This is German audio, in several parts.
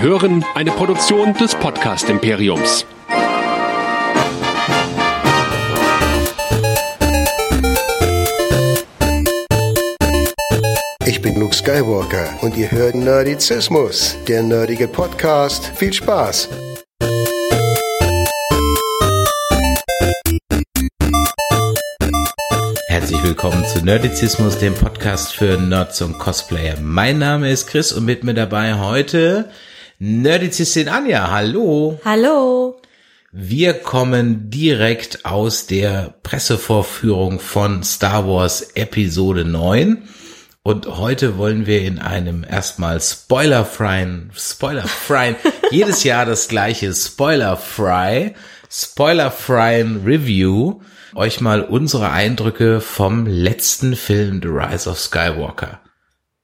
Sie hören eine Produktion des Podcast Imperiums. Ich bin Luke Skywalker und ihr hört Nerdizismus, der nerdige Podcast. Viel Spaß! Herzlich willkommen zu Nerdizismus, dem Podcast für Nerds und Cosplayer. Mein Name ist Chris und mit mir dabei heute Nerdizistin Anja. Hallo. Hallo. Wir kommen direkt aus der Pressevorführung von Star Wars Episode 9. Und heute wollen wir in einem erstmal spoilerfreien, spoilerfreien, jedes Jahr das gleiche spoilerfrei, spoilerfreien Review euch mal unsere Eindrücke vom letzten Film The Rise of Skywalker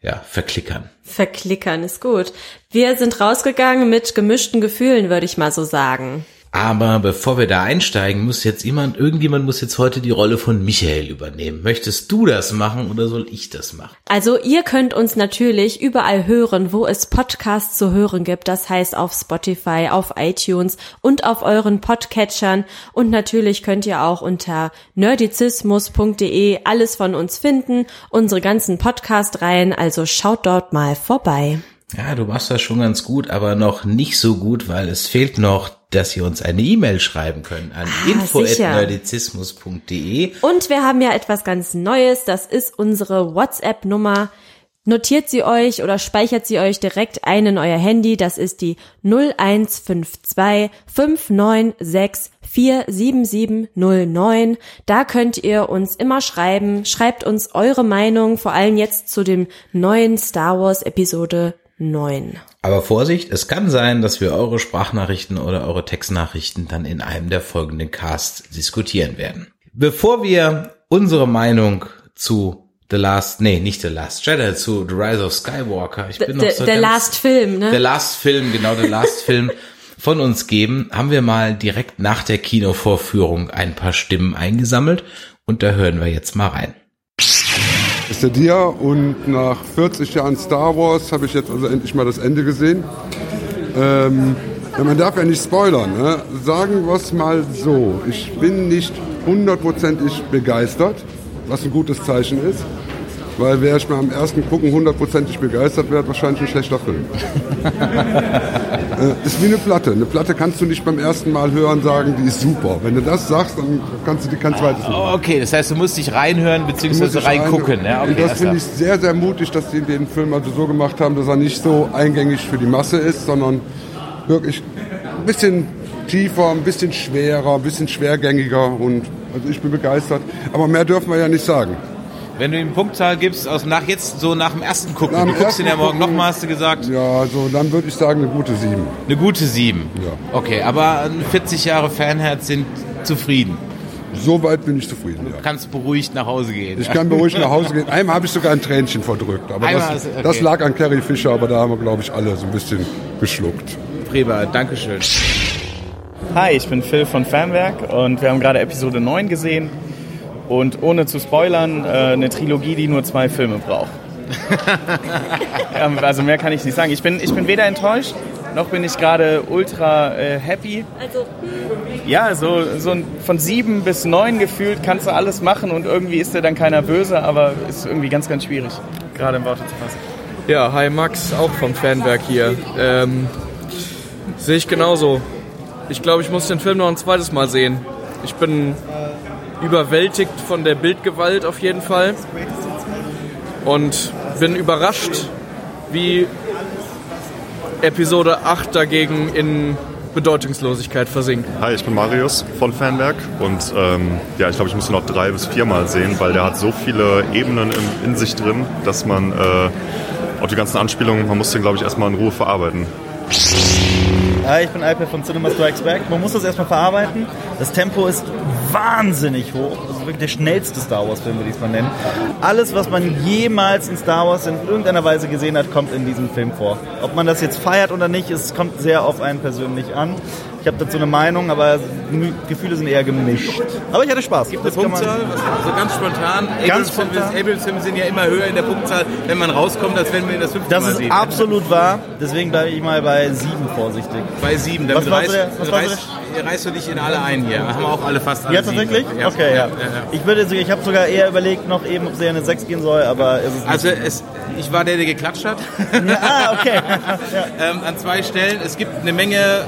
ja, verklickern. Verklickern ist gut. Wir sind rausgegangen mit gemischten Gefühlen, würde ich mal so sagen. Aber bevor wir da einsteigen, muss jetzt jemand, irgendjemand muss jetzt heute die Rolle von Michael übernehmen. Möchtest du das machen oder soll ich das machen? Also ihr könnt uns natürlich überall hören, wo es Podcasts zu hören gibt. Das heißt auf Spotify, auf iTunes und auf euren Podcatchern. Und natürlich könnt ihr auch unter nerdizismus.de alles von uns finden, unsere ganzen Podcast-Reihen. Also schaut dort mal vorbei. Ja, du machst das schon ganz gut, aber noch nicht so gut, weil es fehlt noch, dass ihr uns eine E-Mail schreiben könnt an ah, info@nerdizismus.de. Und wir haben ja etwas ganz Neues, das ist unsere WhatsApp-Nummer. Notiert sie euch oder speichert sie euch direkt ein in euer Handy. Das ist die 0152 596 47709. Da könnt ihr uns immer schreiben. Schreibt uns eure Meinung, vor allem jetzt zu dem neuen Star Wars Episode 9. Aber Vorsicht, es kann sein, dass wir eure Sprachnachrichten oder eure Textnachrichten dann in einem der folgenden Casts diskutieren werden. Bevor wir unsere Meinung zu The Last, nee, nicht The Last Jedi, zu The Rise of Skywalker, ich bin the, noch so The Last Film, ne? The Last Film, genau, The Last Film von uns geben, haben wir mal direkt nach der Kinovorführung ein paar Stimmen eingesammelt und da hören wir jetzt mal rein ist der Dia und nach 40 Jahren Star Wars habe ich jetzt also endlich mal das Ende gesehen. Ähm, man darf ja nicht spoilern. Ne? Sagen wir es mal so. Ich bin nicht hundertprozentig begeistert, was ein gutes Zeichen ist. Weil wäre ich mal am ersten Gucken hundertprozentig begeistert, wäre wahrscheinlich ein schlechter Film. äh, ist wie eine Platte. Eine Platte kannst du nicht beim ersten Mal hören sagen, die ist super. Wenn du das sagst, dann kannst du die kein zweites Mal. Okay, das heißt, du musst dich reinhören bzw. reingucken. Ja, okay, Und das finde ich sehr, sehr mutig, dass die den Film also so gemacht haben, dass er nicht so eingängig für die Masse ist, sondern wirklich ein bisschen tiefer, ein bisschen schwerer, ein bisschen schwergängiger und also ich bin begeistert. Aber mehr dürfen wir ja nicht sagen. Wenn du ihm Punktzahl gibst, aus nach jetzt so nach dem ersten Gucken, nach du guckst ihn ja morgen nochmal, hast du gesagt? Ja, so dann würde ich sagen eine gute 7. Eine gute 7? Ja. Okay, aber 40 Jahre Fanherz sind zufrieden. Soweit bin ich zufrieden, ja. Du kannst beruhigt nach Hause gehen. Ich kann beruhigt nach Hause gehen. Einmal habe ich sogar ein Tränchen verdrückt. Aber das, okay. das, lag an Carrie Fisher, aber da haben wir, glaube ich, alle so ein bisschen geschluckt. Preber, Dankeschön. Hi, ich bin Phil von Fanwerk und wir haben gerade Episode 9 gesehen. Und ohne zu spoilern, äh, eine Trilogie, die nur zwei Filme braucht. also mehr kann ich nicht sagen. Ich bin, ich bin weder enttäuscht, noch bin ich gerade ultra äh, happy. Also, ja, so, so von sieben bis neun gefühlt kannst du alles machen und irgendwie ist dir dann keiner böse, aber ist irgendwie ganz, ganz schwierig, gerade im Worte zu fassen. Ja, hi Max, auch vom Fanwerk hier. Ähm, Sehe ich genauso. Ich glaube, ich muss den Film noch ein zweites Mal sehen. Ich bin überwältigt von der Bildgewalt auf jeden Fall. Und bin überrascht, wie Episode 8 dagegen in Bedeutungslosigkeit versinkt. Hi, ich bin Marius von Fanwerk und ähm, ja, ich glaube, ich muss ihn noch drei bis viermal sehen, weil der hat so viele Ebenen in, in sich drin, dass man äh, auch die ganzen Anspielungen, man muss den, glaube ich, erstmal in Ruhe verarbeiten. Hi, ich bin Alper von Cinema Strikes Back. Man muss das erstmal verarbeiten. Das Tempo ist wahnsinnig hoch. Das ist wirklich der schnellste Star Wars-Film, würde ich es mal nennen. Alles, was man jemals in Star Wars in irgendeiner Weise gesehen hat, kommt in diesem Film vor. Ob man das jetzt feiert oder nicht, es kommt sehr auf einen persönlich an. Ich habe dazu eine Meinung, aber Gefühle sind eher gemischt. Aber ich hatte Spaß. Gibt es Punktzahl? Also ganz spontan. Ganz spontan. Able-Filme sind ja immer höher in der Punktzahl, wenn man rauskommt, als wenn wir das fünfte Das Mal ist sehen. absolut wahr. Deswegen bleibe ich mal bei sieben vorsichtig. Bei sieben. Damit Was reißt, der- was reißt, reißt du dich in alle ein hier. Haben wir auch alle fast alle Ja, tatsächlich? sieben. Okay, ja. Ich würde, sogar- ich habe sogar eher überlegt, noch eben, ob sie eine 6 gehen soll, aber es ist. Also es, ich war der, der geklatscht hat. ah, okay. ähm, an zwei Stellen. Es gibt eine Menge.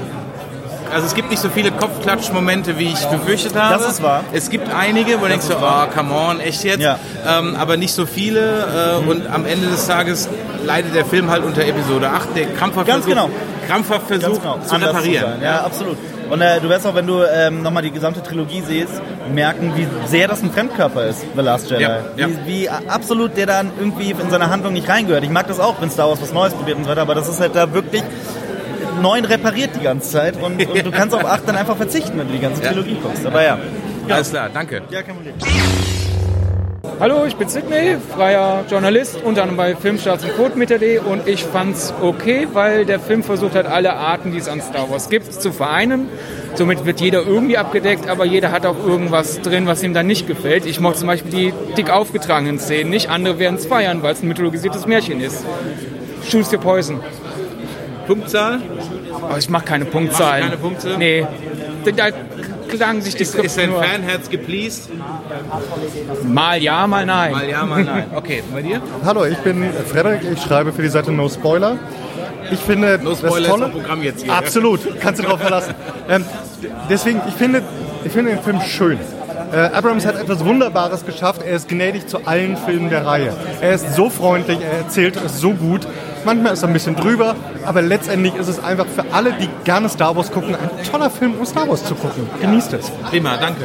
Also es gibt nicht so viele Kopfklatschmomente, wie ich befürchtet habe. Das ist wahr. Es gibt einige, wo du denkst so, oh, come on, echt jetzt? Ja. Ähm, aber nicht so viele. Äh, Und am Ende des Tages leidet der Film halt unter Episode 8, der krampfhaft Ganz versucht, genau. krampfhaft versucht genau. zu Anders reparieren. sein. Ja, absolut. Und äh, du wirst auch, wenn du ähm, nochmal die gesamte Trilogie siehst, merken, wie sehr das ein Fremdkörper ist, The Last Jedi. Ja, ja. Wie, wie absolut der dann irgendwie in seine Handlung nicht reingehört. Ich mag das auch, wenn Star Wars was Neues probiert und so weiter, aber das ist halt da wirklich neun repariert die ganze Zeit und, und du kannst auf acht dann einfach verzichten, wenn du die ganze Ja. Trilogie guckst. Aber ja. Alles klar, danke. Ja, kein Problem. Hallo, ich bin Sidney, freier Journalist, unter anderem bei Filmstarts und Codemeta.de und ich fand's okay, weil der Film versucht hat, alle Arten, die es an Star Wars gibt, zu vereinen. Somit wird jeder irgendwie abgedeckt, aber jeder hat auch irgendwas drin, was ihm dann nicht gefällt. Ich mochte zum Beispiel die dick aufgetragenen Szenen nicht, andere werden es feiern, weil es ein mythologisiertes Märchen ist. Choose your poison. Punktzahl? Aber ich mach keine du keine Punkte? Nee. Da klagen sich die Ist, Skripte ist dein nur. Fanherz gepleased? Mal ja, mal nein. Mal ja, mal nein. Okay, bei dir? Hallo, ich bin Frederik, ich schreibe für die Seite No Spoiler. Ich finde No das Spoiler ist Tolle, das Programm jetzt hier. Absolut, kannst du drauf verlassen. Ähm, deswegen, ich finde, ich finde den Film schön. Äh, Abrams hat etwas Wunderbares geschafft. Er ist gnädig zu allen Filmen der Reihe. Er ist so freundlich, er erzählt es so gut. Manchmal ist er ein bisschen drüber, aber letztendlich ist es einfach für alle, die gerne Star Wars gucken, ein toller Film, um Star Wars zu gucken. Genießt es. Prima, danke.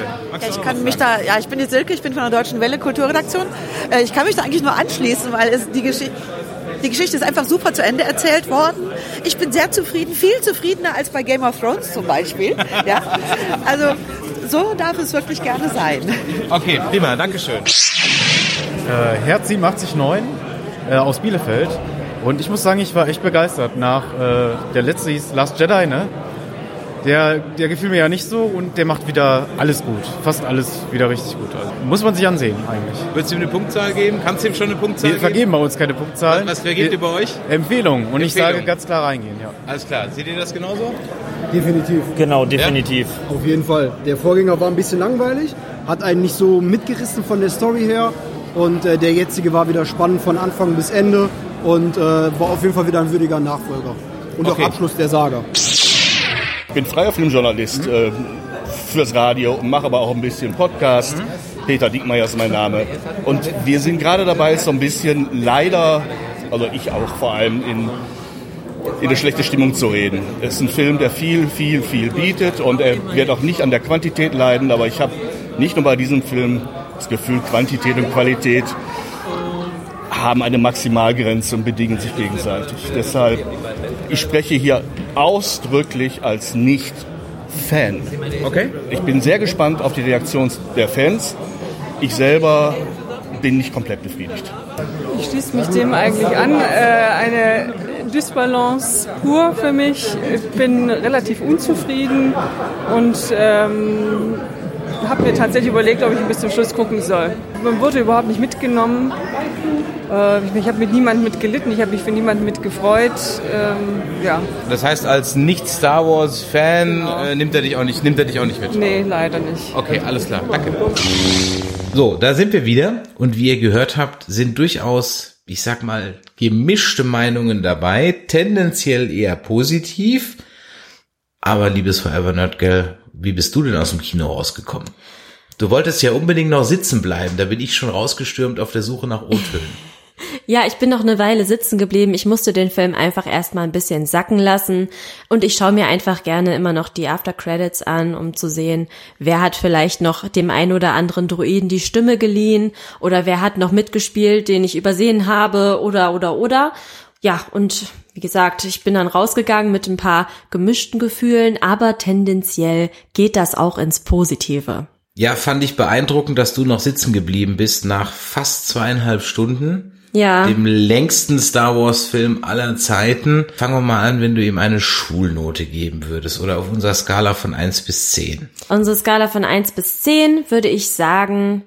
Ich kann mich da, ja, ich bin die Silke, ich bin von der Deutschen Welle Kulturredaktion. Äh, Ich kann mich da eigentlich nur anschließen, weil es die Geschichte, die Geschichte ist einfach super zu Ende erzählt worden. Ich bin sehr zufrieden, viel zufriedener als bei Game of Thrones zum Beispiel. Ja, also so darf es wirklich gerne sein. Okay, prima, danke schön. Äh, Herz 879 äh, aus Bielefeld. Und ich muss sagen, ich war echt begeistert nach äh, der letzte hieß Last Jedi, ne? Der, der gefiel mir ja nicht so und der macht wieder alles gut. Fast alles wieder richtig gut. Also, muss man sich ansehen eigentlich. Würdest du ihm eine Punktzahl geben? Kannst du ihm schon eine Punktzahl Wir vergeben bei uns keine Punktzahlen. Was, was vergebt ihr bei euch? Empfehlung. Und ich Empfehlung. sage ganz klar reingehen, ja. Alles klar, seht ihr das genauso? Definitiv. Genau, definitiv. Auf jeden Fall. Der Vorgänger war ein bisschen langweilig, hat einen nicht so mitgerissen von der Story her. Und äh, der jetzige war wieder spannend von Anfang bis Ende und äh, war auf jeden Fall wieder ein würdiger Nachfolger. Und Okay. auch Abschluss der Saga. Ich bin freier Filmjournalist äh, fürs Radio und mache aber auch ein bisschen Podcast. Peter Diekmeyer ist mein Name. Und wir sind gerade dabei, so ein bisschen leider, also ich auch vor allem, in, in eine schlechte Stimmung zu reden. Es ist ein Film, der viel, viel, viel bietet und er wird auch nicht an der Quantität leiden, aber ich habe nicht nur bei diesem Film das Gefühl, Quantität und Qualität haben eine Maximalgrenze und bedingen sich gegenseitig. Deshalb, ich spreche hier ausdrücklich als Nicht-Fan. Okay. Ich bin sehr gespannt auf die Reaktion der Fans. Ich selber bin nicht komplett befriedigt. Ich schließe mich dem eigentlich an. Äh, eine Dysbalance pur für mich. Ich bin relativ unzufrieden und ähm, habe mir tatsächlich überlegt, ob ich bis zum Schluss gucken soll. Man wurde überhaupt nicht mitgenommen. Äh, ich habe mit niemandem mitgelitten, ich habe mich für niemanden mitgefreut. Ähm, ja, Das heißt, als Nicht-Star Wars-Fan äh, nimmt, er dich auch nicht, nimmt er dich auch nicht mit? nee, leider nicht. Okay, alles klar, danke. So, da sind wir wieder und wie ihr gehört habt, sind durchaus, ich sag mal, gemischte Meinungen dabei, tendenziell eher positiv. Aber liebes Forever Nerd Girl, wie bist du denn aus dem Kino rausgekommen? Du wolltest ja unbedingt noch sitzen bleiben, da bin ich schon rausgestürmt auf der Suche nach O-Tönen. Ja, ich bin noch eine Weile sitzen geblieben. Ich musste den Film einfach erstmal ein bisschen sacken lassen und ich schaue mir einfach gerne immer noch die After Credits an, um zu sehen, wer hat vielleicht noch dem ein oder anderen Druiden die Stimme geliehen oder wer hat noch mitgespielt, den ich übersehen habe oder oder oder. Ja, und wie gesagt, ich bin dann rausgegangen mit ein paar gemischten Gefühlen, aber tendenziell geht das auch ins Positive. Ja, fand ich beeindruckend, dass du noch sitzen geblieben bist nach fast zweieinhalb Stunden. Ja. dem längsten Star Wars Film aller Zeiten. Fangen wir mal an, wenn du ihm eine Schulnote geben würdest oder auf unserer Skala von 1 bis 10. Unsere Skala von 1 bis 10 würde ich sagen,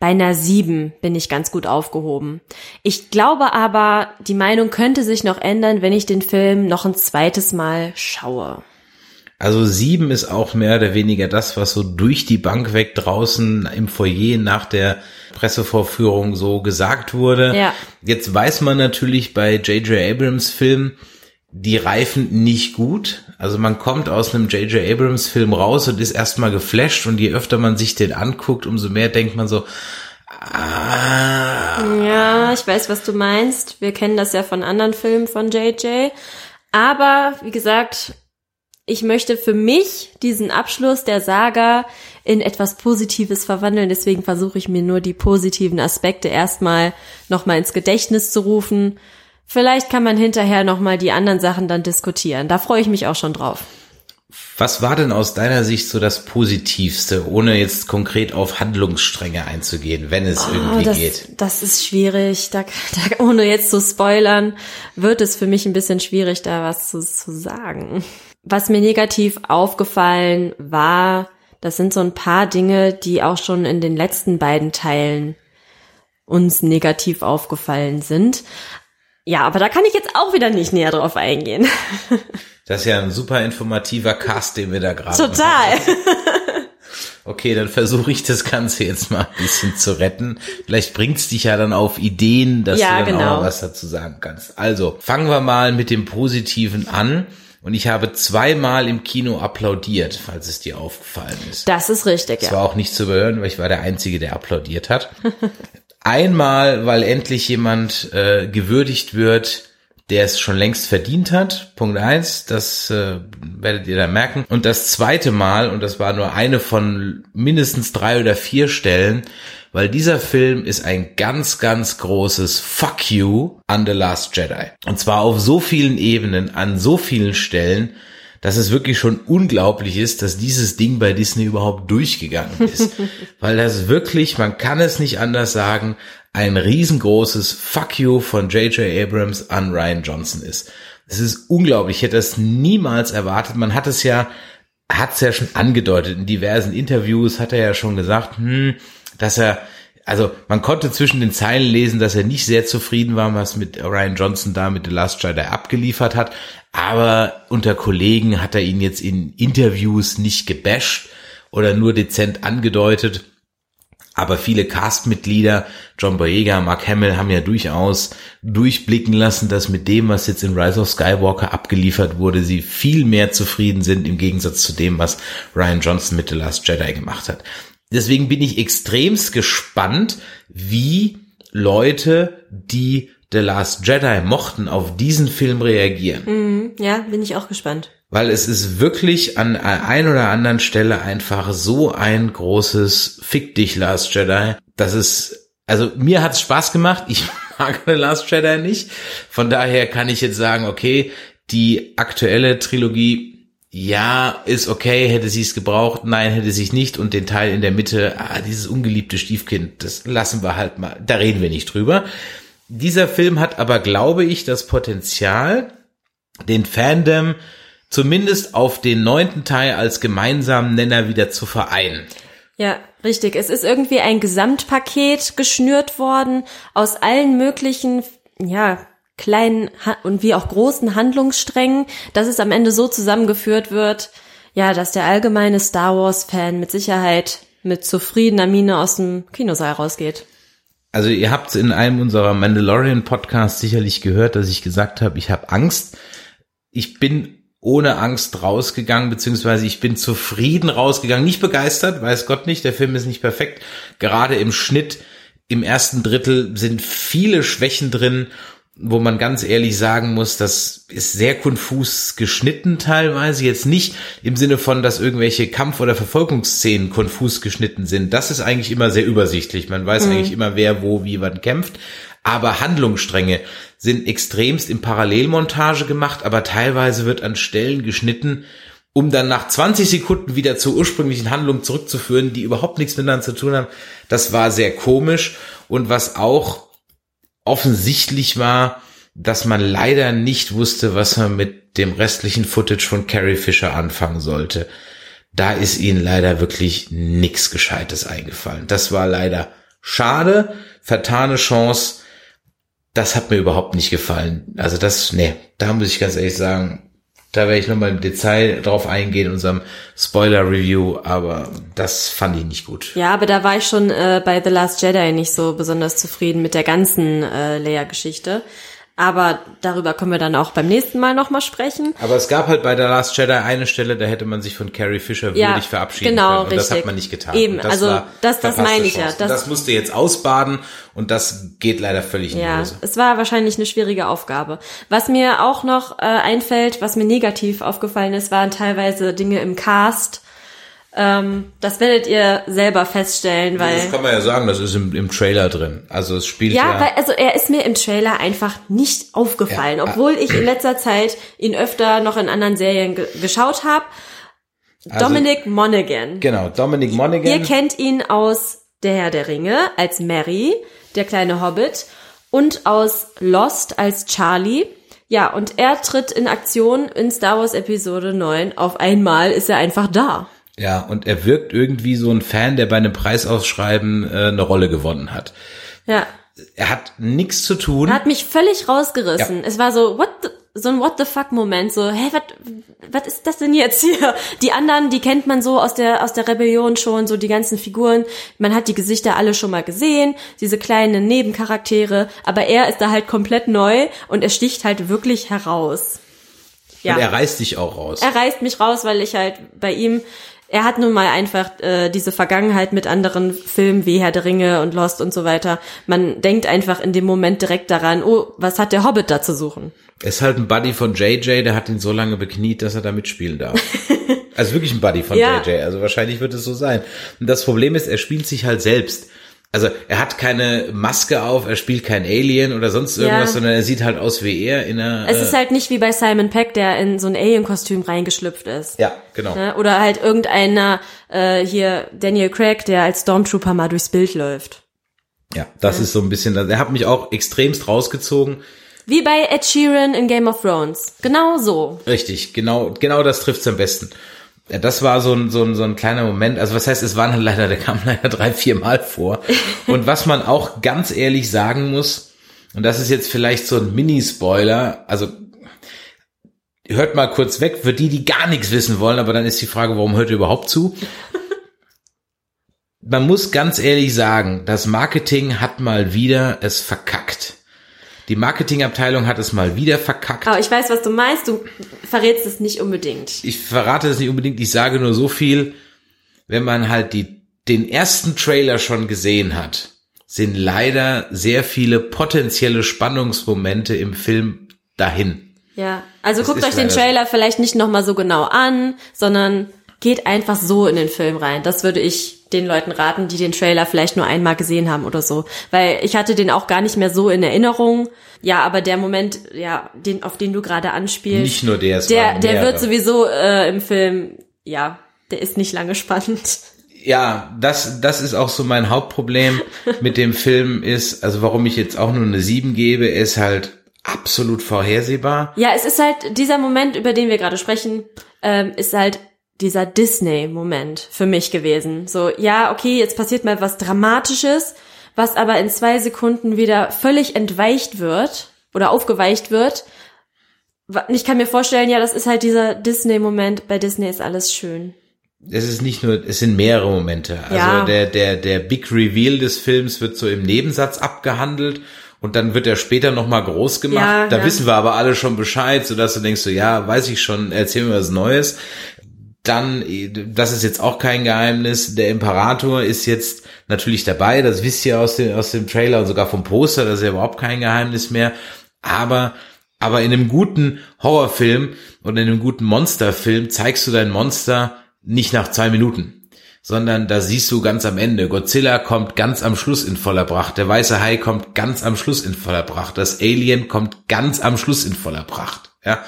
bei einer 7 bin ich ganz gut aufgehoben. Ich glaube aber, die Meinung könnte sich noch ändern, wenn ich den Film noch ein zweites Mal schaue. Also sieben ist auch mehr oder weniger das, was so durch die Bank weg draußen im Foyer nach der Pressevorführung so gesagt wurde. Ja. Jetzt weiß man natürlich bei J.J. Abrams Film, die reifen nicht gut. Also man kommt aus einem J.J. Abrams Film raus und ist erstmal geflasht und je öfter man sich den anguckt, umso mehr denkt man so, ah, Ja, ich weiß, was du meinst. Wir kennen das ja von anderen Filmen von JJ. Aber, wie gesagt, ich möchte für mich diesen Abschluss der Saga in etwas Positives verwandeln. Deswegen versuche ich mir nur die positiven Aspekte erstmal nochmal ins Gedächtnis zu rufen. Vielleicht kann man hinterher nochmal die anderen Sachen dann diskutieren. Da freue ich mich auch schon drauf. Was war denn aus deiner Sicht so das Positivste, ohne jetzt konkret auf Handlungsstränge einzugehen, wenn es irgendwie Oh, das, geht? das ist schwierig. Da, da, ohne jetzt zu spoilern, wird es für mich ein bisschen schwierig, da was zu, zu sagen. Was mir negativ aufgefallen war, das sind so ein paar Dinge, die auch schon in den letzten beiden Teilen uns negativ aufgefallen sind. Ja, aber da kann ich jetzt auch wieder nicht näher drauf eingehen. Das ist ja ein super informativer Cast, den wir da gerade Total. Okay, dann versuche ich das Ganze jetzt mal ein bisschen zu retten. Vielleicht bringt's dich ja dann auf Ideen, dass Ja, du dann genau. auch was dazu sagen kannst. Also, fangen wir mal mit dem Positiven an. Und ich habe zweimal im Kino applaudiert, falls es dir aufgefallen ist. Das ist richtig, Das ja. war auch nicht zu überhören, weil ich war der Einzige, der applaudiert hat. Einmal, weil endlich jemand äh, gewürdigt wird, der es schon längst verdient hat. Punkt eins, das äh, werdet ihr dann merken. Und das zweite Mal, und das war nur eine von mindestens drei oder vier Stellen, weil dieser Film ist ein ganz, ganz großes Fuck you an The Last Jedi. Und zwar auf so vielen Ebenen, an so vielen Stellen, dass es wirklich schon unglaublich ist, dass dieses Ding bei Disney überhaupt durchgegangen ist. Weil das wirklich, man kann es nicht anders sagen, ein riesengroßes Fuck you von J.J. Abrams an Ryan Johnson ist. Es ist unglaublich. Ich hätte das niemals erwartet. Man hat es ja, hat es ja schon angedeutet. In diversen Interviews hat er ja schon gesagt, hm, dass er, also man konnte zwischen den Zeilen lesen, dass er nicht sehr zufrieden war, was mit Ryan Johnson da mit The Last Jedi abgeliefert hat. Aber unter Kollegen hat er ihn jetzt in Interviews nicht gebasht oder nur dezent angedeutet. Aber viele Castmitglieder, John Boyega, Mark Hamill, haben ja durchaus durchblicken lassen, dass mit dem, was jetzt in Rise of Skywalker abgeliefert wurde, sie viel mehr zufrieden sind im Gegensatz zu dem, was Ryan Johnson mit The Last Jedi gemacht hat. Deswegen bin ich extremst gespannt, wie Leute, die The Last Jedi mochten, auf diesen Film reagieren. Mhm, ja, bin ich auch gespannt. Weil es ist wirklich an ein oder anderen Stelle einfach so ein großes Fick dich, Last Jedi. Das ist, also mir hat's Spaß gemacht. Ich mag The Last Jedi nicht. Von daher kann ich jetzt sagen, okay, die aktuelle Trilogie, ja, ist okay, hätte sie es gebraucht, nein, hätte sie nicht. Und den Teil in der Mitte, ah, dieses ungeliebte Stiefkind, das lassen wir halt mal, da reden wir nicht drüber. Dieser Film hat aber, glaube ich, das Potenzial, den Fandom zumindest auf den neunten Teil als gemeinsamen Nenner wieder zu vereinen. Ja, richtig. Es ist irgendwie ein Gesamtpaket geschnürt worden aus allen möglichen, ja, kleinen und wie auch großen Handlungssträngen, dass es am Ende so zusammengeführt wird, ja, dass der allgemeine Star Wars Fan mit Sicherheit mit zufriedener Miene aus dem Kinosaal rausgeht. Also ihr habt in einem unserer Mandalorian Podcasts sicherlich gehört, dass ich gesagt habe, ich habe Angst. Ich bin ohne Angst rausgegangen, beziehungsweise ich bin zufrieden rausgegangen, nicht begeistert, weiß Gott nicht, der Film ist nicht perfekt. Gerade im Schnitt, im ersten Drittel sind viele Schwächen drin, wo man ganz ehrlich sagen muss, das ist sehr konfus geschnitten teilweise. Jetzt nicht im Sinne von, dass irgendwelche Kampf- oder Verfolgungsszenen konfus geschnitten sind. Das ist eigentlich immer sehr übersichtlich. Man weiß Mhm. eigentlich immer, wer wo wie wann kämpft. Aber Handlungsstränge sind extremst in Parallelmontage gemacht, aber teilweise wird an Stellen geschnitten, um dann nach 20 Sekunden wieder zur ursprünglichen Handlung zurückzuführen, die überhaupt nichts miteinander zu tun haben. Das war sehr komisch. Und was auch offensichtlich war, dass man leider nicht wusste, was man mit dem restlichen Footage von Carrie Fisher anfangen sollte. Da ist ihnen leider wirklich nichts Gescheites eingefallen. Das war leider schade, vertane Chance. Das hat mir überhaupt nicht gefallen. Also das, nee, da muss ich ganz ehrlich sagen, da werde ich nochmal im Detail drauf eingehen in unserem Spoiler-Review, aber das fand ich nicht gut. Ja, aber da war ich schon äh, bei The Last Jedi nicht so besonders zufrieden mit der ganzen äh, Leia-Geschichte. Aber darüber können wir dann auch beim nächsten Mal nochmal sprechen. Aber es gab halt bei The Last Jedi eine Stelle, da hätte man sich von Carrie Fisher Ja, würdig verabschieden genau, können. Und das richtig. hat man nicht getan. Eben, das also war das- das meine ich ja. Das- das musste jetzt ausbaden und das geht leider völlig in die Ja, Hose. es war wahrscheinlich eine schwierige Aufgabe. Was mir auch noch äh, einfällt, was mir negativ aufgefallen ist, waren teilweise Dinge im Cast. Ähm, das werdet ihr selber feststellen, weil das kann man ja sagen, das ist im, im Trailer drin. Also es spielt ja, Ja, weil also er ist mir im Trailer einfach nicht aufgefallen, Ja. obwohl ich in letzter Zeit ihn öfter noch in anderen Serien ge geschaut habe. Also- Dominic Monaghan. genau, Dominic Monaghan. Ihr kennt ihn aus Der Herr der Ringe als Mary, der kleine Hobbit, und aus Lost als Charlie. Ja, und er tritt in Aktion in Star Wars Episode 9. Auf einmal ist er einfach da. Ja, und er wirkt irgendwie so ein Fan, der bei einem Preisausschreiben äh, eine Rolle gewonnen hat. Ja, Er hat nichts zu tun. er hat mich völlig rausgerissen. Ja. Es war so, what the, so ein What the fuck Moment, so, hä, was, was ist das denn jetzt hier? Die anderen, die kennt man so aus der, aus der Rebellion schon, so die ganzen Figuren. Man hat die Gesichter alle schon mal gesehen, diese kleinen Nebencharaktere, aber er ist da halt komplett neu und er sticht halt wirklich heraus. Ja. Und er reißt dich auch raus. Er reißt mich raus, weil ich halt bei ihm, er hat nun mal einfach äh, diese Vergangenheit mit anderen Filmen wie Herr der Ringe und Lost und so weiter. Man denkt einfach in dem Moment direkt daran, oh, was hat der Hobbit da zu suchen? Er ist halt ein Buddy von JJ, der hat ihn so lange bekniet, dass er da mitspielen darf. also wirklich ein Buddy von Ja. JJ, also wahrscheinlich wird es so sein. Und das Problem ist, er spielt sich halt selbst. Also er hat keine Maske auf, er spielt kein Alien oder sonst irgendwas, Ja. sondern er sieht halt aus wie er in einer... Es äh, ist halt nicht wie bei Simon Peck, der in so ein Alien-Kostüm reingeschlüpft ist. Ja, genau. Ne? Oder halt irgendeiner, äh, hier Daniel Craig, der als Stormtrooper mal durchs Bild läuft. Ja, das ist so ein bisschen, er hat mich auch extremst rausgezogen. Wie bei Ed Sheeran in Game of Thrones. Genau so. Richtig, genau, genau das trifft's am besten. Ja, das war so ein, so, ein, so ein kleiner Moment. Also was heißt, es waren leider, der kam leider drei, vier Mal vor. Und was man auch ganz ehrlich sagen muss, und das ist jetzt vielleicht so ein Mini-Spoiler, also hört mal kurz weg für die, die gar nichts wissen wollen, aber dann ist die Frage, warum hört ihr überhaupt zu? Man muss ganz ehrlich sagen, das Marketing hat mal wieder es verkackt. Die Marketingabteilung hat es mal wieder verkackt. Aber ich weiß, was du meinst. Du verrätst es nicht unbedingt. ich verrate es nicht unbedingt, ich sage nur so viel, wenn man halt die, den ersten Trailer schon gesehen hat, sind leider sehr viele potenzielle Spannungsmomente im Film dahin. Ja, also Das guckt euch den. Trailer vielleicht nicht nochmal so genau an, sondern geht einfach so in den Film rein. Das würde ich den Leuten raten, die den Trailer vielleicht nur einmal gesehen haben oder so. Weil ich hatte den auch gar nicht mehr so in Erinnerung. Ja, aber der Moment, ja, den, auf den du gerade anspielst. Nicht nur der, es Der, der wird sowieso äh, im Film, ja, der ist nicht lange spannend. Ja, das, das ist auch so mein Hauptproblem mit dem Film ist, also warum ich jetzt auch nur eine 7 gebe, ist halt absolut vorhersehbar. Ja, es ist halt dieser Moment, über den wir gerade sprechen, ähm, ist halt dieser Disney-Moment für mich gewesen. So, ja, okay, jetzt passiert mal was Dramatisches, was aber in zwei Sekunden wieder völlig entweicht wird oder aufgeweicht wird. Ich kann mir vorstellen, ja, das ist halt dieser Disney-Moment. Bei Disney ist alles schön. Es ist nicht nur, es sind mehrere Momente. Also Ja. der, der, der Big Reveal des Films wird so im Nebensatz abgehandelt und dann wird er später nochmal groß gemacht. Ja, da ja. wissen wir aber alle schon Bescheid, sodass du denkst so, ja, weiß ich schon, erzähl mir was Neues. Dann, das ist jetzt auch kein Geheimnis, der Imperator ist jetzt natürlich dabei, das wisst ihr aus dem, aus dem Trailer und sogar vom Poster, das ist ja überhaupt kein Geheimnis mehr. Aber, aber in einem guten Horrorfilm und in einem guten Monsterfilm zeigst du dein Monster nicht nach zwei Minuten, sondern da siehst du ganz am Ende. Godzilla kommt ganz am Schluss in voller Pracht. Der weiße Hai kommt ganz am Schluss in voller Pracht. Das Alien kommt ganz am Schluss in voller Pracht. Ja.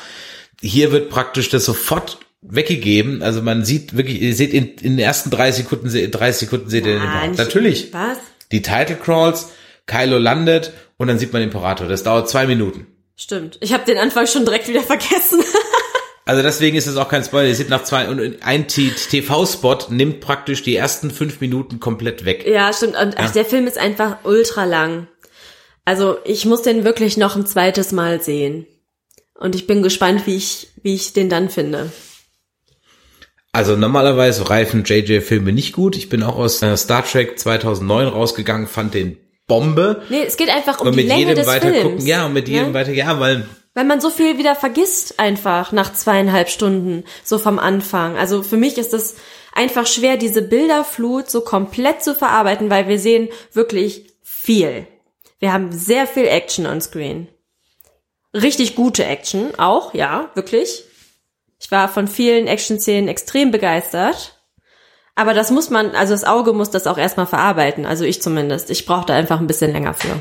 Hier wird praktisch das sofort weggegeben. Also man sieht wirklich, ihr seht in, in den ersten drei Sekunden, se- 30 Sekunden seht ihr den nicht- Natürlich. Was? Die Title Crawls, Kylo landet und dann sieht man den Imperator. Das dauert zwei Minuten. Stimmt. Ich habe den Anfang schon direkt wieder vergessen. Also deswegen ist es auch kein Spoiler. Ihr seht nach zwei und ein TV-Spot nimmt praktisch die ersten fünf Minuten komplett weg. ja, stimmt. Und ach, Ja. der Film ist einfach ultra lang. Also ich muss den wirklich noch ein zweites Mal sehen. Und ich bin gespannt, wie ich, wie ich den dann finde. Also normalerweise reifen JJ-Filme nicht gut. Ich bin auch aus äh, Star Trek 2009 rausgegangen, fand den Bombe. Nee, es geht einfach um und die mit Länge jedem des weiter Films. gucken, ja, und mit jedem ne? weiter, ja, weil Weil man so viel wieder vergisst einfach nach zweieinhalb Stunden, so vom Anfang. Also für mich ist es einfach schwer, diese Bilderflut so komplett zu verarbeiten, weil wir sehen wirklich viel. Wir haben sehr viel Action on Screen. Richtig gute Action auch, ja, wirklich. Ich war von vielen Action-Szenen extrem begeistert. Aber das muss man, also das Auge muss das auch erstmal verarbeiten. Also ich zumindest. Ich brauche da einfach ein bisschen länger für.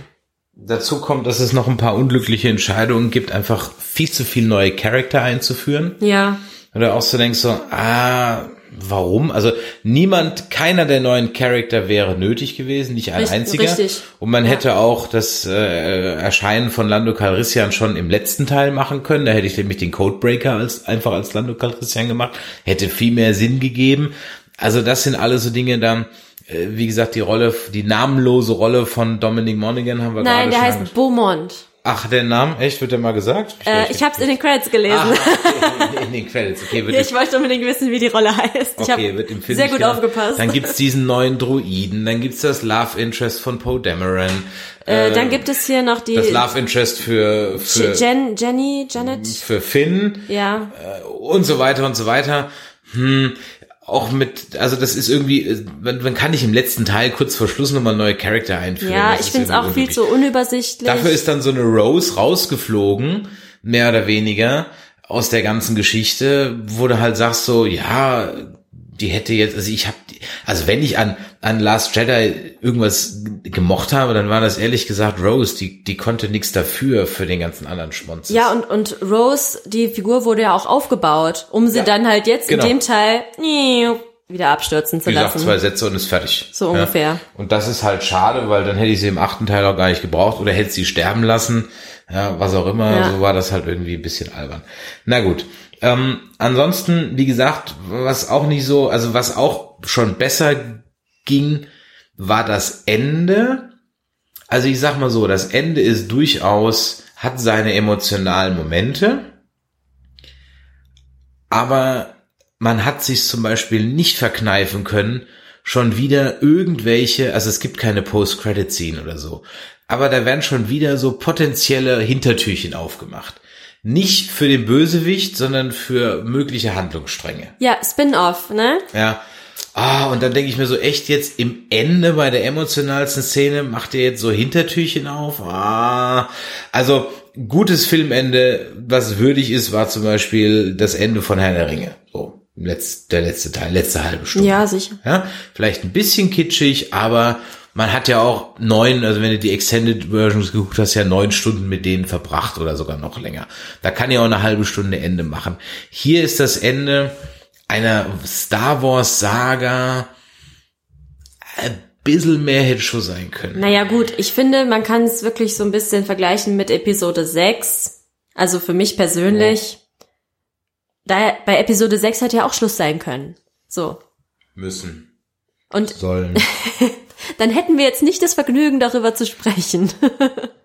dazu kommt, dass es noch ein paar unglückliche Entscheidungen gibt, einfach viel zu viel neue Charakter einzuführen. Ja. Oder auch so denkst so, ah, warum? Also niemand, keiner der neuen Charakter wäre nötig gewesen, nicht ein Richtig- einziger. richtig. Und man hätte auch das äh, Erscheinen von Lando Calrissian schon im letzten Teil machen können. Da hätte ich nämlich den Codebreaker als einfach als Lando Calrissian gemacht. Hätte viel mehr Sinn gegeben. Also das sind alles so Dinge da. äh, Wie gesagt, die Rolle, die namenlose Rolle von Dominic Monaghan haben wir Nein, gerade der schon heißt Beaumont. Ach, der Name, echt, wird der mal gesagt? Äh, ich habe es in den Credits gelesen. In den Credits, okay, wird Ja, ich wollte unbedingt wissen, wie die Rolle heißt. Ich Okay, habe wird im Film sehr gut genannt. aufgepasst. Dann gibt's diesen neuen Druiden, dann gibt's das Love Interest von Poe Dameron. äh, dann gibt es hier noch die das Love Interest für, für, Jen, Jenny, Janet. für Finn Ja. und so weiter und so weiter. Hm, auch mit, also das ist irgendwie, äh, man, man kann nicht im letzten Teil kurz vor Schluss nochmal neue Charakter einführen. Ja, Das ich finde es auch viel zu unübersichtlich. Dafür ist dann so eine Rose rausgeflogen, mehr oder weniger, aus der ganzen Geschichte, wo du halt sagst so, ja, die hätte jetzt, also ich habe, also wenn ich an an Last Jedi irgendwas gemocht habe, dann war das ehrlich gesagt Rose, die die konnte nichts dafür für den ganzen anderen Schmonz. ja, und, und Rose, die Figur wurde ja auch aufgebaut, um sie Ja, dann halt jetzt genau. in dem Teil wieder abstürzen zu Wie gesagt, lassen. zwei Sätze und ist fertig. So ungefähr. Und das ist halt schade, weil dann hätte ich sie im achten Teil auch gar nicht gebraucht oder hätte sie sterben lassen. Ja, was auch immer. Ja. So war das halt irgendwie ein bisschen albern. Na gut. Ähm, ansonsten, wie gesagt, was auch nicht so, also was auch schon besser ging, war das Ende. Also ich sag mal so, das Ende ist durchaus, hat seine emotionalen Momente. Aber man hat sich zum Beispiel nicht verkneifen können, schon wieder irgendwelche, also es gibt keine Post-Credit-Scene oder so, aber da werden schon wieder so potenzielle Hintertürchen aufgemacht. Nicht für den Bösewicht, sondern für mögliche Handlungsstränge. Ja, Spin-off, ne? Ja. Ah, und dann denke ich mir so, echt jetzt im Ende bei der emotionalsten Szene macht ihr jetzt so Hintertürchen auf? Ah, also gutes Filmende, was würdig ist, war zum Beispiel das Ende von Herr der Ringe. So, letzt, der letzte Teil, letzte halbe Stunde. Ja, sicher. Ja, vielleicht ein bisschen kitschig, aber man hat ja auch neun, also wenn du die Extended Versions geguckt hast, ja neun Stunden mit denen verbracht oder sogar noch länger. Da kann ja auch eine halbe Stunde Ende machen. Hier ist das Ende einer Star Wars Saga. Ein bisschen mehr hätte schon sein können. Naja, gut, ich finde, man kann es wirklich so ein bisschen vergleichen mit Episode 6. Also für mich persönlich. Da, bei Episode 6 hätte ja auch Schluss sein können. So. Müssen. Und Sollen. dann hätten wir jetzt nicht das Vergnügen, darüber zu sprechen.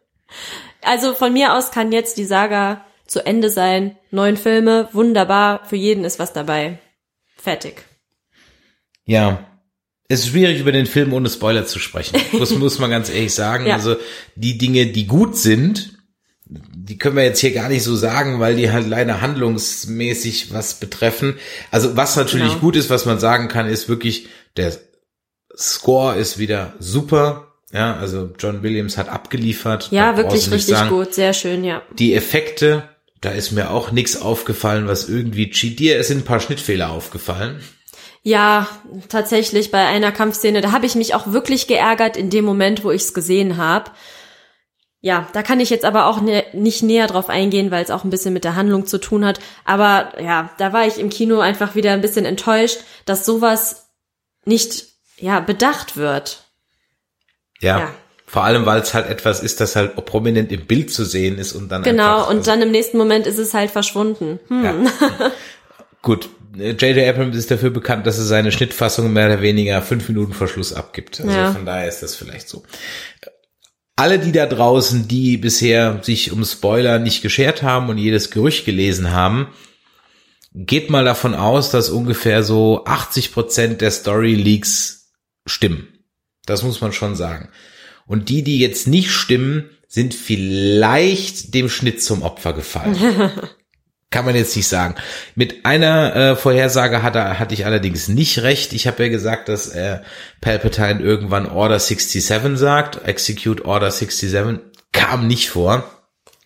also von mir aus kann jetzt die Saga zu Ende sein. Neun Filme, wunderbar, für jeden ist was dabei. Fertig. Ja. Es ist schwierig, über den Film ohne Spoiler zu sprechen. Das muss man ganz ehrlich sagen. Ja. Also die Dinge, die gut sind, die können wir jetzt hier gar nicht so sagen, weil die halt leider handlungsmäßig was betreffen. Also was natürlich Genau. gut ist, was man sagen kann, ist wirklich, der Score ist wieder super. Ja, also John Williams hat abgeliefert. Ja, wirklich richtig sagen. gut, sehr schön, ja. Die Effekte, da ist mir auch nichts aufgefallen, was irgendwie cheat. Dir sind ein paar Schnittfehler aufgefallen. Ja, tatsächlich bei einer Kampfszene, da habe ich mich auch wirklich geärgert in dem Moment, wo ich es gesehen habe. Ja, da kann ich jetzt aber auch ne, nicht näher drauf eingehen, weil es auch ein bisschen mit der Handlung zu tun hat. Aber ja, da war ich im Kino einfach wieder ein bisschen enttäuscht, dass sowas nicht ja bedacht wird. Ja. Ja. Vor allem, weil es halt etwas ist, das halt prominent im Bild zu sehen ist und dann Genau, einfach, und dann im nächsten Moment ist es halt verschwunden. Hm. Ja. gut. J.J. Abrams ist dafür bekannt, dass er seine Schnittfassung mehr oder weniger fünf Minuten Verschluss abgibt. Also Ja. von daher ist das vielleicht so. Alle die da draußen, die bisher sich um Spoiler nicht geschert haben und jedes Gerücht gelesen haben, geht mal davon aus, dass ungefähr so 80 Prozent der Story Leaks stimmen. Das muss man schon sagen. Und die, die jetzt nicht stimmen, sind vielleicht dem Schnitt zum Opfer gefallen. Kann man jetzt nicht sagen. Mit einer äh, Vorhersage hatte, hatte ich allerdings nicht recht. Ich habe ja gesagt, dass äh, Palpatine irgendwann Order 67 sagt. Execute Order 67 kam nicht vor.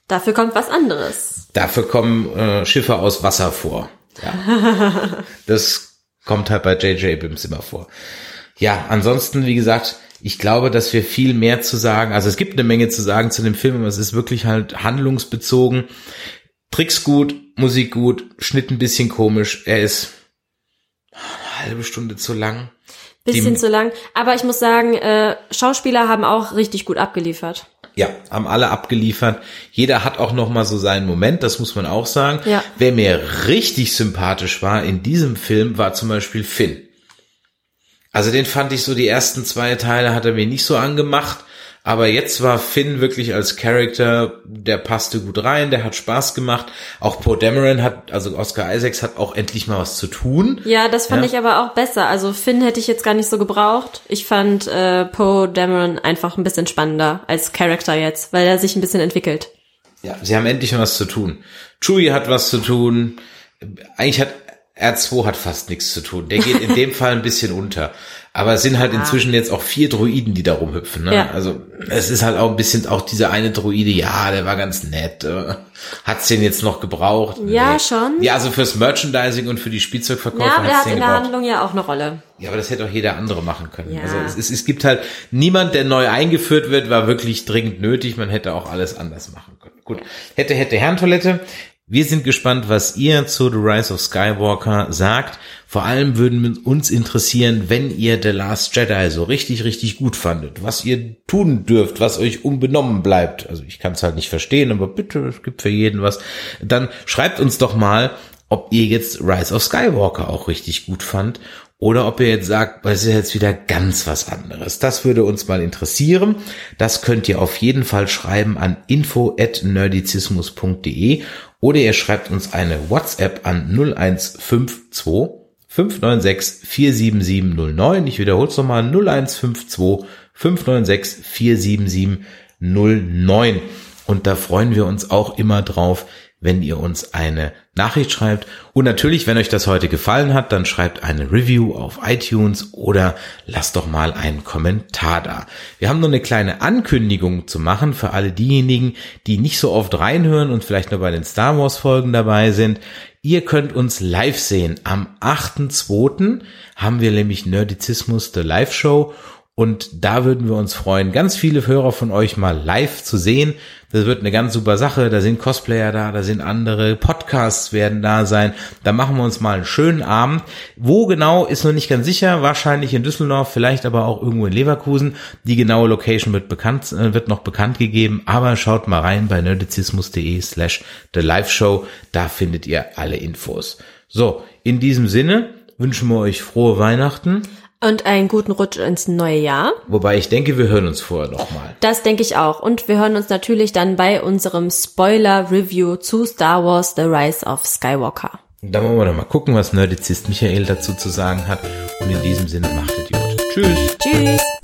Dafür kommt was anderes. Dafür kommen äh, Schiffe aus Wasser vor. Das kommt halt bei J.J. Abrams immer vor. Ja, ansonsten, wie gesagt, ich glaube, dass wir viel mehr zu sagen, also es gibt eine Menge zu sagen zu dem Film, aber es ist wirklich halt handlungsbezogen. Tricks gut, Musik gut, Schnitt ein bisschen komisch. Er ist eine halbe Stunde zu lang. Bisschen Die- zu lang. Aber ich muss sagen, äh, Schauspieler haben auch richtig gut abgeliefert. Ja, haben alle abgeliefert. Jeder hat auch noch mal so seinen Moment, das muss man auch sagen. Ja. Wer mir richtig sympathisch war in diesem Film, war zum Beispiel Finn. Also den fand ich so, die ersten zwei Teile hat er mir nicht so angemacht. Aber jetzt war Finn wirklich als Charakter, der passte gut rein, der hat Spaß gemacht. Auch Poe Dameron hat, also Oscar Isaacs hat auch endlich mal was zu tun. Ja, das fand Ja. ich aber auch besser. Also Finn hätte ich jetzt gar nicht so gebraucht. Ich fand äh, Poe Dameron einfach ein bisschen spannender als Charakter jetzt, weil er sich ein bisschen entwickelt. Ja, sie haben endlich mal was zu tun. Chewie hat was zu tun. Eigentlich hat R2 hat fast nichts zu tun. Der geht in dem Fall ein bisschen unter. Aber es sind halt Ja. inzwischen jetzt auch vier Droiden, die da rumhüpfen. Ne? Ja. Also es ist halt auch ein bisschen auch dieser eine Droide, ja, der war ganz nett. Äh, Hat's den jetzt noch gebraucht? Ja, schon. Ja, also fürs Merchandising und für die Spielzeugverkäufe Ja, aber der hat's hat in der gebraucht. Handlung ja auch eine Rolle. Ja, aber das hätte auch jeder andere machen können. Ja. Also es, es, es gibt halt niemand, der neu eingeführt wird, war wirklich dringend nötig. Man hätte auch alles anders machen können. Gut, hätte, hätte Herrentoilette. Wir sind gespannt, was ihr zu The Rise of Skywalker sagt. Vor allem würden uns interessieren, wenn ihr The Last Jedi so richtig, richtig gut fandet. Was ihr tun dürft, was euch unbenommen bleibt. Also ich kann es halt nicht verstehen, aber bitte, es gibt für jeden was. Dann schreibt uns doch mal, ob ihr jetzt Rise of Skywalker auch richtig gut fand oder ob ihr jetzt sagt, das ist jetzt wieder ganz was anderes. Das würde uns mal interessieren. Das könnt ihr auf jeden Fall schreiben an info@nerdizismus.de oder ihr schreibt uns eine WhatsApp an 0152 596 47709. Ich wiederhole es nochmal 0152 596 47709. Und da freuen wir uns auch immer drauf, wenn ihr uns eine Nachricht schreibt. Und natürlich, wenn euch das heute gefallen hat, dann schreibt eine Review auf iTunes oder lasst doch mal einen Kommentar da. Wir haben noch eine kleine Ankündigung zu machen für alle diejenigen, die nicht so oft reinhören und vielleicht nur bei den Star Wars Folgen dabei sind. Ihr könnt uns live sehen. Am 8.2. haben wir nämlich Nerdizismus, The Live Show. Und da würden wir uns freuen, ganz viele Hörer von euch mal live zu sehen. Das wird eine ganz super Sache. Da sind Cosplayer da, da sind andere Podcasts werden da sein. Da machen wir uns mal einen schönen Abend. Wo genau ist noch nicht ganz sicher. Wahrscheinlich in Düsseldorf, vielleicht aber auch irgendwo in Leverkusen. Die genaue Location wird bekannt, äh, wird noch bekannt gegeben. Aber schaut mal rein bei nerdizismus.de slash the live show. Da findet ihr alle Infos. So, in diesem Sinne wünschen wir euch frohe Weihnachten. Und einen guten Rutsch ins neue Jahr. Wobei ich denke, wir hören uns vorher noch mal. Das denke ich auch. Und wir hören uns natürlich dann bei unserem Spoiler-Review zu Star Wars The Rise of Skywalker. Da wollen wir noch mal gucken, was Nerdizist Michael dazu zu sagen hat. Und in diesem Sinne macht Idiot. Tschüss. Tschüss.